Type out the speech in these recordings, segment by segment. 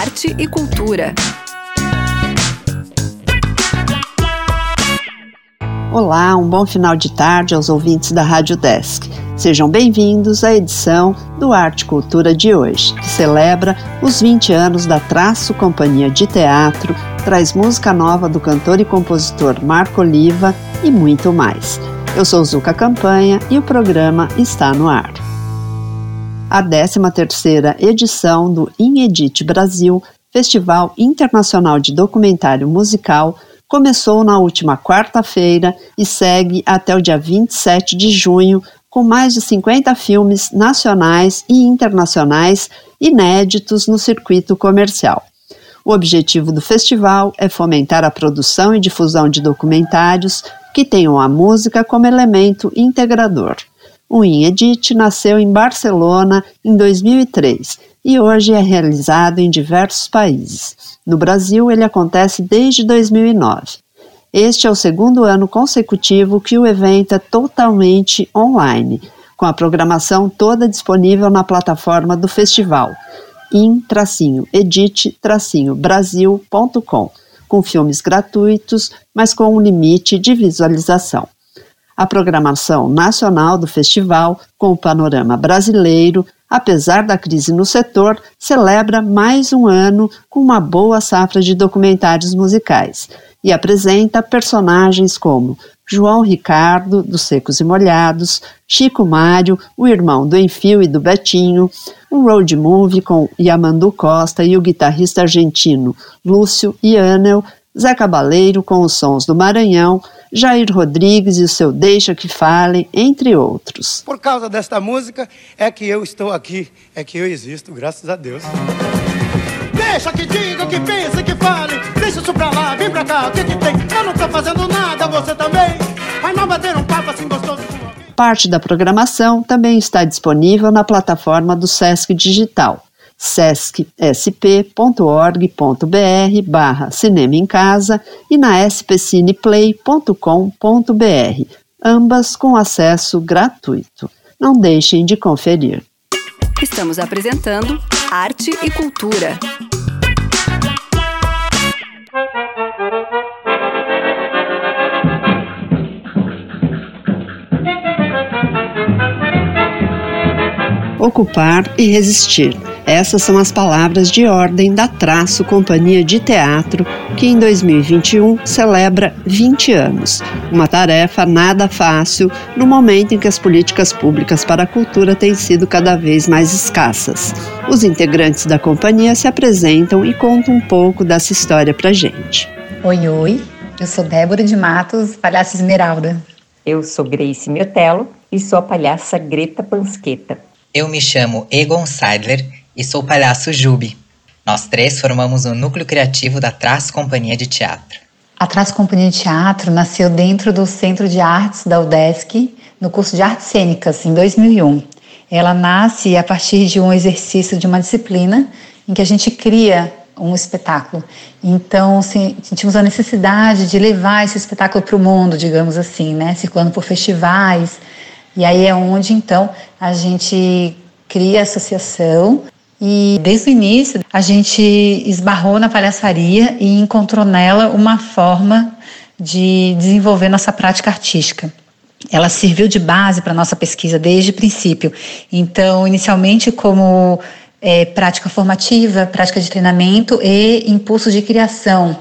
arte e cultura. Olá, um bom final de tarde aos ouvintes da Rádio Desk. Sejam bem-vindos à edição do Arte e Cultura de hoje, que celebra os 20 anos da Traço Companhia de Teatro, traz música nova do cantor e compositor Marco Oliva e muito mais. Eu sou Zuka Campanha e o programa está no ar. A 13ª edição do Inedit Brasil, Festival Internacional de Documentário Musical, começou na última quarta-feira e segue até o dia 27 de junho, com mais de 50 filmes nacionais e internacionais inéditos no circuito comercial. O objetivo do festival é fomentar a produção e difusão de documentários que tenham a música como elemento integrador. O Inedit nasceu em Barcelona em 2003 e hoje é realizado em diversos países. No Brasil, ele acontece desde 2009. Este é o segundo ano consecutivo que o evento é totalmente online, com a programação toda disponível na plataforma do festival, in-edit-brasil.com, com filmes gratuitos, mas com um limite de visualização. A programação nacional do festival, com o panorama brasileiro, apesar da crise no setor, celebra mais um ano com uma boa safra de documentários musicais e apresenta personagens como João Ricardo, dos Secos e Molhados, Chico Mário, o irmão do Enfio e do Betinho, um road movie com Yamandu Costa e o guitarrista argentino Lúcio Ianel, Zé Cabaleiro com os sons do Maranhão, Jair Rodrigues e o seu Deixa que Falem, entre outros. Por causa desta música é que eu estou aqui, é que eu existo, graças a Deus. Deixa que diga, que pense, que fale, deixa isso pra lá, vem pra cá, o que que tem? Eu não tô fazendo nada, você também. Vai não bater um papo assim gostoso. Parte da programação também está disponível na plataforma do Sesc Digital sescsp.org.br barra Cinema em Casa e na spcineplay.com.br, ambas com acesso gratuito. Não deixem de conferir. Estamos apresentando Arte e Cultura. Ocupar e resistir essas são as palavras de ordem da Traço Companhia de Teatro, que em 2021 celebra 20 anos. Uma tarefa nada fácil no momento em que as políticas públicas para a cultura têm sido cada vez mais escassas. Os integrantes da companhia se apresentam e contam um pouco dessa história pra gente. Oi, oi. Eu sou Débora de Matos, palhaça Esmeralda. Eu sou Grace Miotelo e sou a palhaça Greta Pansqueta. Eu me chamo Egon Seidler e sou o palhaço Jubi. Nós três formamos o núcleo criativo da Traz Companhia de Teatro. A Traz Companhia de Teatro nasceu dentro do Centro de Artes da UDESC, no curso de Artes Cênicas, em 2001. Ela nasce a partir de um exercício de uma disciplina em que a gente cria um espetáculo. Então, sentimos a necessidade de levar esse espetáculo para o mundo, digamos assim, né? circulando por festivais. E aí é onde, então, a gente cria a associação e desde o início a gente esbarrou na palhaçaria e encontrou nela uma forma de desenvolver nossa prática artística. Ela serviu de base para nossa pesquisa desde o princípio. Então, inicialmente como é, prática formativa, prática de treinamento e impulso de criação.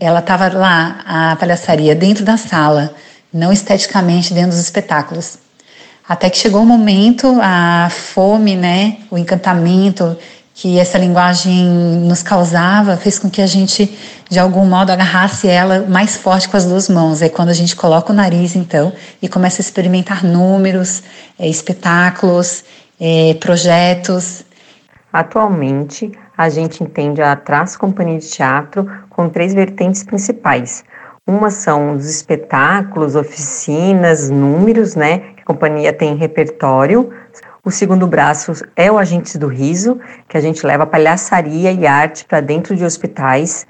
Ela estava lá, a palhaçaria, dentro da sala, não esteticamente dentro dos espetáculos. Até que chegou o um momento, a fome, né, o encantamento que essa linguagem nos causava, fez com que a gente, de algum modo, agarrasse ela mais forte com as duas mãos. É quando a gente coloca o nariz, então, e começa a experimentar números, é, espetáculos, é, projetos. Atualmente, a gente entende a Traz Companhia de Teatro com três vertentes principais. Uma são os espetáculos, oficinas, números, né? Companhia tem repertório. O segundo braço é o Agentes do Riso, que a gente leva palhaçaria e arte para dentro de hospitais.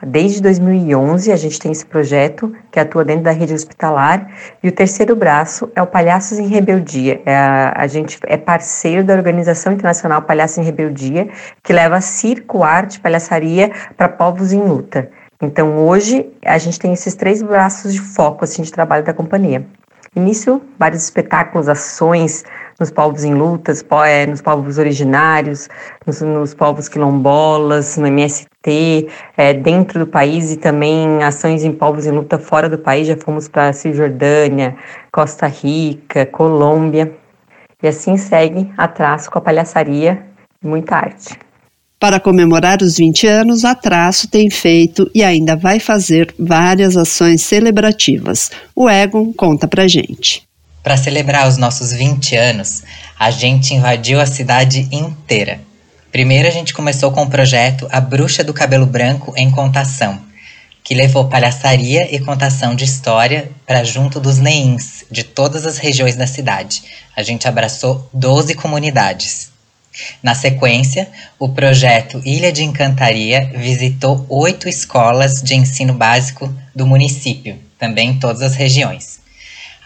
Desde 2011 a gente tem esse projeto que atua dentro da rede hospitalar e o terceiro braço é o Palhaços em Rebeldia. É a, a gente é parceiro da Organização Internacional Palhaços em Rebeldia que leva circo, arte, palhaçaria para povos em luta. Então hoje a gente tem esses três braços de foco assim de trabalho da companhia. Início, vários espetáculos, ações nos povos em lutas, é, nos povos originários, nos, nos povos quilombolas, no MST, é, dentro do país e também ações em povos em luta fora do país. Já fomos para Cisjordânia, Costa Rica, Colômbia. E assim segue atrás com a palhaçaria e muita arte. Para comemorar os 20 anos, a Traço tem feito e ainda vai fazer várias ações celebrativas. O Egon conta pra gente. Para celebrar os nossos 20 anos, a gente invadiu a cidade inteira. Primeiro a gente começou com o projeto A Bruxa do Cabelo Branco em Contação, que levou palhaçaria e contação de história para junto dos neins de todas as regiões da cidade. A gente abraçou 12 comunidades. Na sequência, o projeto Ilha de Encantaria visitou oito escolas de ensino básico do município, também em todas as regiões.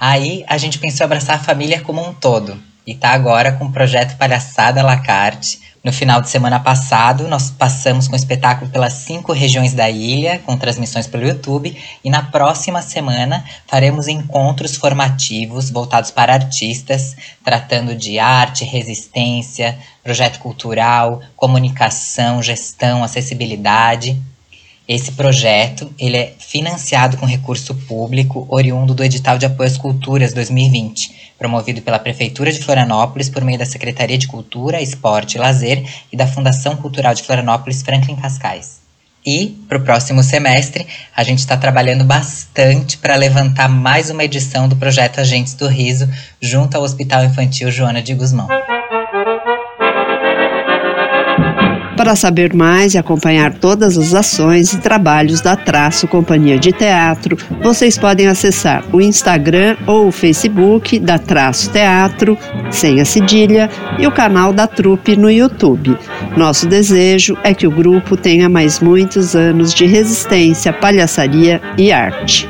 Aí a gente pensou abraçar a família como um todo, e está agora com o projeto Palhaçada La Carte, no final de semana passado, nós passamos com o espetáculo pelas cinco regiões da ilha, com transmissões pelo YouTube, e na próxima semana faremos encontros formativos voltados para artistas, tratando de arte, resistência, projeto cultural, comunicação, gestão, acessibilidade. Esse projeto ele é financiado com recurso público oriundo do edital de apoio às culturas 2020, promovido pela Prefeitura de Florianópolis por meio da Secretaria de Cultura, Esporte e Lazer e da Fundação Cultural de Florianópolis Franklin Cascais. E, para o próximo semestre, a gente está trabalhando bastante para levantar mais uma edição do projeto Agentes do Riso junto ao Hospital Infantil Joana de Guzmão. Para saber mais e acompanhar todas as ações e trabalhos da Traço Companhia de Teatro, vocês podem acessar o Instagram ou o Facebook da Traço Teatro, sem a cedilha, e o canal da Trupe no YouTube. Nosso desejo é que o grupo tenha mais muitos anos de resistência, palhaçaria e arte.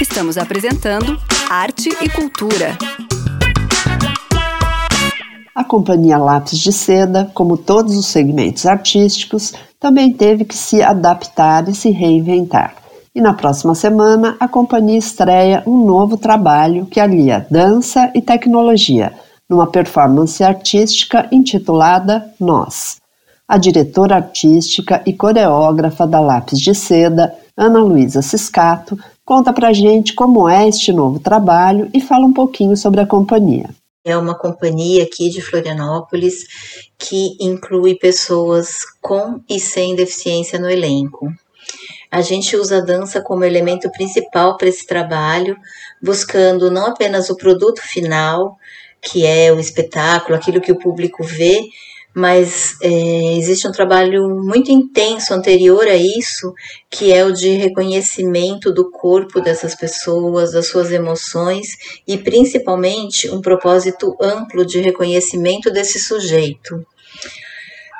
Estamos apresentando Arte e Cultura. A companhia Lápis de Seda, como todos os segmentos artísticos, também teve que se adaptar e se reinventar. E na próxima semana, a companhia estreia um novo trabalho que alia dança e tecnologia, numa performance artística intitulada Nós. A diretora artística e coreógrafa da Lápis de Seda, Ana Luísa Ciscato, conta pra gente como é este novo trabalho e fala um pouquinho sobre a companhia. É uma companhia aqui de Florianópolis que inclui pessoas com e sem deficiência no elenco. A gente usa a dança como elemento principal para esse trabalho, buscando não apenas o produto final, que é o espetáculo, aquilo que o público vê, mas é, existe um trabalho muito intenso anterior a isso, que é o de reconhecimento do corpo dessas pessoas, das suas emoções e principalmente um propósito amplo de reconhecimento desse sujeito.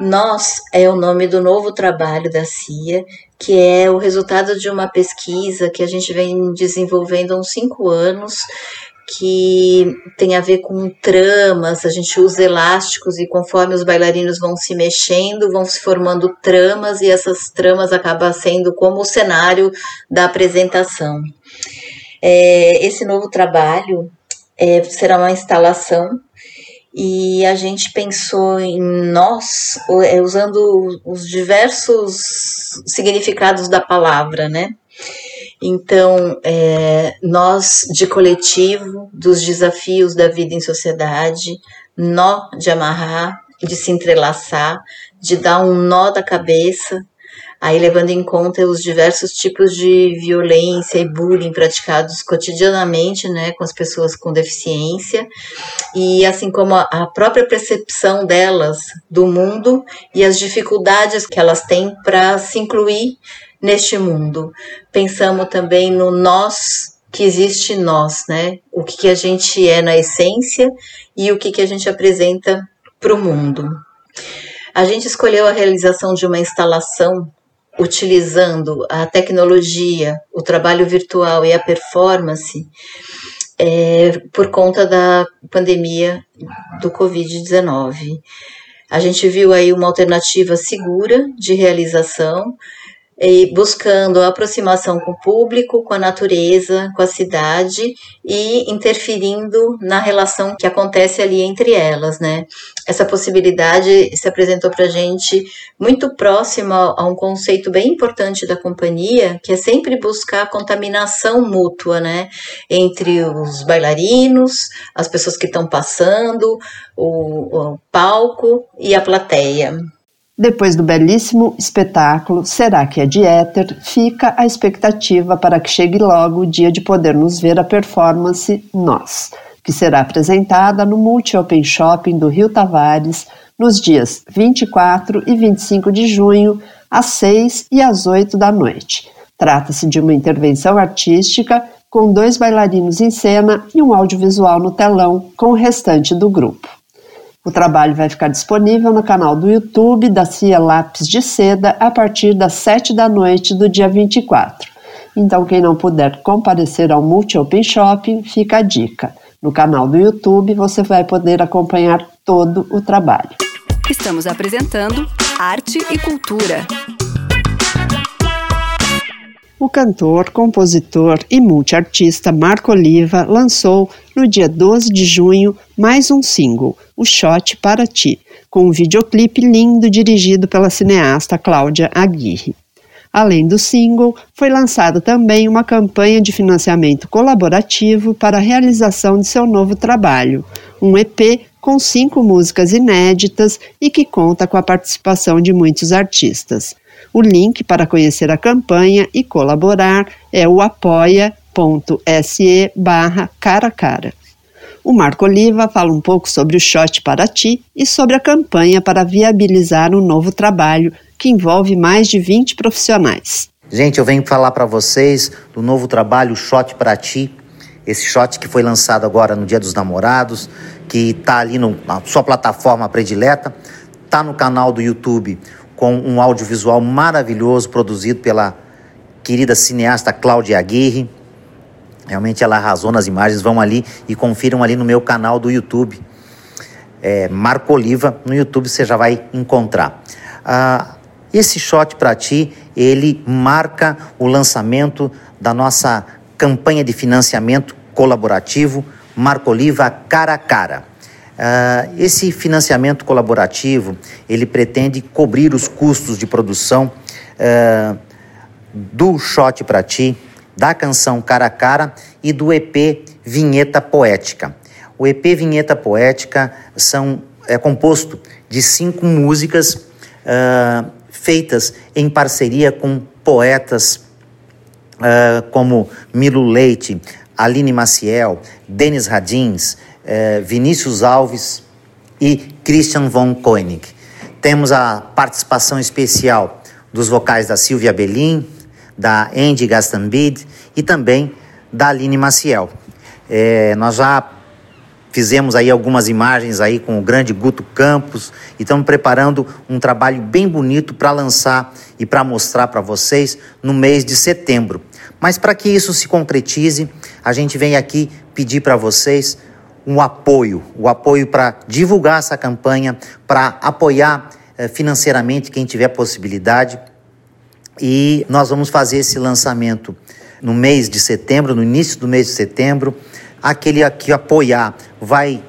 Nós é o nome do novo trabalho da CIA, que é o resultado de uma pesquisa que a gente vem desenvolvendo há uns cinco anos, que tem a ver com tramas, a gente usa elásticos e conforme os bailarinos vão se mexendo, vão se formando tramas e essas tramas acabam sendo como o cenário da apresentação. É, esse novo trabalho é, será uma instalação e a gente pensou em nós é, usando os diversos significados da palavra, né? Então, é, nós de coletivo, dos desafios da vida em sociedade, nó de amarrar, de se entrelaçar, de dar um nó da cabeça, aí levando em conta os diversos tipos de violência e bullying praticados cotidianamente, né, com as pessoas com deficiência, e assim como a própria percepção delas do mundo e as dificuldades que elas têm para se incluir neste mundo. Pensamos também no nós que existe nós, né? O que, que a gente é na essência e o que, que a gente apresenta para o mundo. A gente escolheu a realização de uma instalação utilizando a tecnologia, o trabalho virtual e a performance é, por conta da pandemia do Covid-19. A gente viu aí uma alternativa segura de realização, e buscando a aproximação com o público, com a natureza, com a cidade e interferindo na relação que acontece ali entre elas, né? Essa possibilidade se apresentou para gente muito próxima a um conceito bem importante da companhia, que é sempre buscar a contaminação mútua, né? Entre os bailarinos, as pessoas que estão passando, o, o palco e a plateia. Depois do belíssimo espetáculo Será que é de éter, fica a expectativa para que chegue logo o dia de podermos ver a performance Nós, que será apresentada no Multi Open Shopping do Rio Tavares nos dias 24 e 25 de junho, às 6 e às 8 da noite. Trata-se de uma intervenção artística com dois bailarinos em cena e um audiovisual no telão com o restante do grupo. O trabalho vai ficar disponível no canal do YouTube da Cia Lápis de Seda a partir das 7 da noite do dia 24. Então, quem não puder comparecer ao Multi Open Shopping, fica a dica. No canal do YouTube você vai poder acompanhar todo o trabalho. Estamos apresentando Arte e Cultura. O cantor, compositor e multiartista Marco Oliva lançou, no dia 12 de junho, mais um single, O Shot para Ti, com um videoclipe lindo dirigido pela cineasta Cláudia Aguirre. Além do single, foi lançada também uma campanha de financiamento colaborativo para a realização de seu novo trabalho, um EP com cinco músicas inéditas e que conta com a participação de muitos artistas. O link para conhecer a campanha e colaborar é o apoia.se barra cara cara. O Marco Oliva fala um pouco sobre o Shot para Ti e sobre a campanha para viabilizar um novo trabalho que envolve mais de 20 profissionais. Gente, eu venho falar para vocês do novo trabalho Shot para Ti, esse shot que foi lançado agora no Dia dos Namorados, que está ali no, na sua plataforma predileta, está no canal do YouTube com um audiovisual maravilhoso produzido pela querida cineasta Cláudia Aguirre. Realmente ela arrasou nas imagens. Vão ali e confiram ali no meu canal do YouTube. É, Marco Oliva, no YouTube você já vai encontrar. Ah, esse shot para ti, ele marca o lançamento da nossa campanha de financiamento colaborativo Marco Oliva Cara a Cara. Uh, esse financiamento colaborativo ele pretende cobrir os custos de produção uh, do Shot para Ti, da canção Cara a Cara e do EP Vinheta Poética. O EP Vinheta Poética são, é composto de cinco músicas uh, feitas em parceria com poetas como Milo Leite, Aline Maciel, Denis Radins, eh, Vinícius Alves e Christian von Koenig. Temos a participação especial dos vocais da Silvia Belin, da Andy Gastambide e também da Aline Maciel. É, nós já fizemos aí algumas imagens aí com o grande Guto Campos e estamos preparando um trabalho bem bonito para lançar e para mostrar para vocês no mês de setembro. Mas para que isso se concretize, a gente vem aqui pedir para vocês um apoio, o apoio para divulgar essa campanha, para apoiar eh, financeiramente quem tiver possibilidade. E nós vamos fazer esse lançamento no mês de setembro, no início do mês de setembro. Aquele que apoiar vai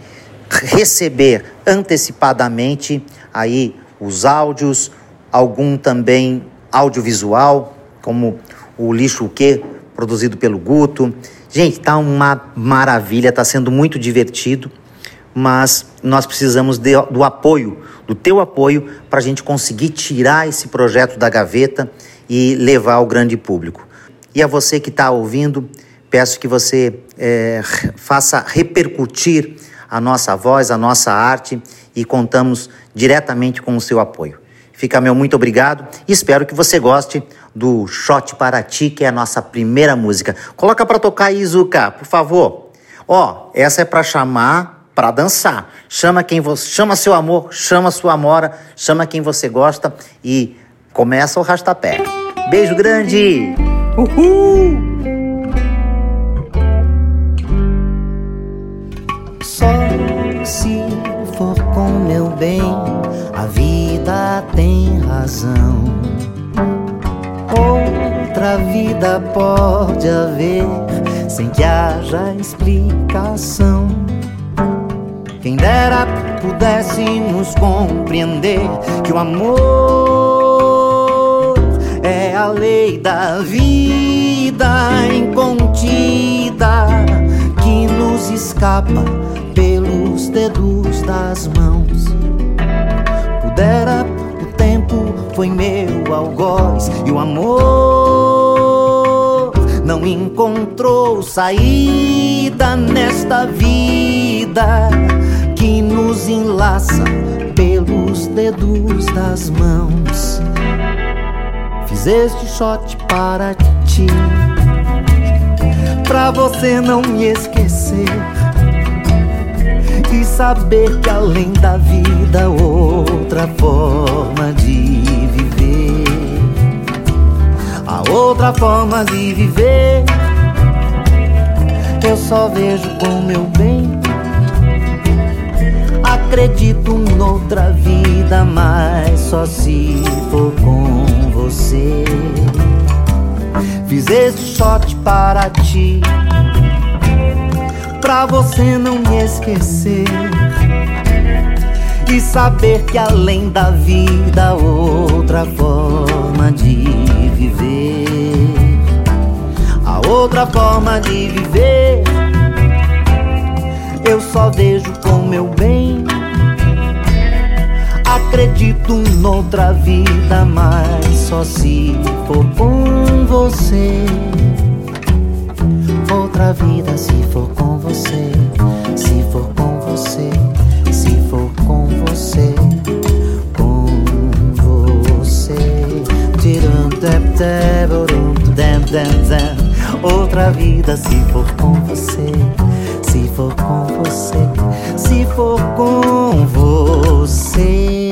receber antecipadamente aí os áudios, algum também audiovisual, como o lixo o quê, produzido pelo Guto, Gente, tá uma maravilha, tá sendo muito divertido, mas nós precisamos de, do apoio, do teu apoio, para a gente conseguir tirar esse projeto da gaveta e levar ao grande público. E a você que está ouvindo, peço que você é, faça repercutir a nossa voz, a nossa arte e contamos diretamente com o seu apoio. Fica meu muito obrigado e espero que você goste do Shot para Ti, que é a nossa primeira música. Coloca para tocar aí, Zuka, por favor. Ó, essa é para chamar para dançar. Chama quem você, chama seu amor, chama sua amora, chama quem você gosta e começa o rastapé. Beijo grande. Uhul! Só se for com meu bem, a vida tem razão. Outra vida pode haver sem que haja explicação. Quem dera pudéssemos compreender que o amor é a lei da vida incontida que nos escapa pelos dedos das mãos. Foi meu algoz e o amor não encontrou saída nesta vida que nos enlaça pelos dedos das mãos. Fiz este shot para ti, pra você não me esquecer e saber que além da vida outra forma de viver. A outra forma de viver eu só vejo com meu bem acredito noutra vida, mas só se for com você. Fiz esse shot para ti, pra você não me esquecer. E saber que além da vida, outra forma de viver. A outra forma de viver, eu só vejo com meu bem acredito noutra vida, mas só se for com você. Outra vida, se for com você, se for com Outra vida, se for com você, se for com você, se for com você.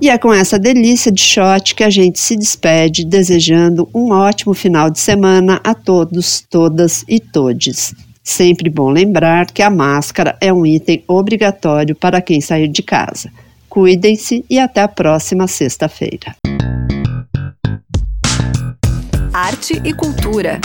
E é com essa delícia de shot que a gente se despede, desejando um ótimo final de semana a todos, todas e todes. Sempre bom lembrar que a máscara é um item obrigatório para quem sair de casa. Cuidem-se e até a próxima sexta-feira. Arte e cultura.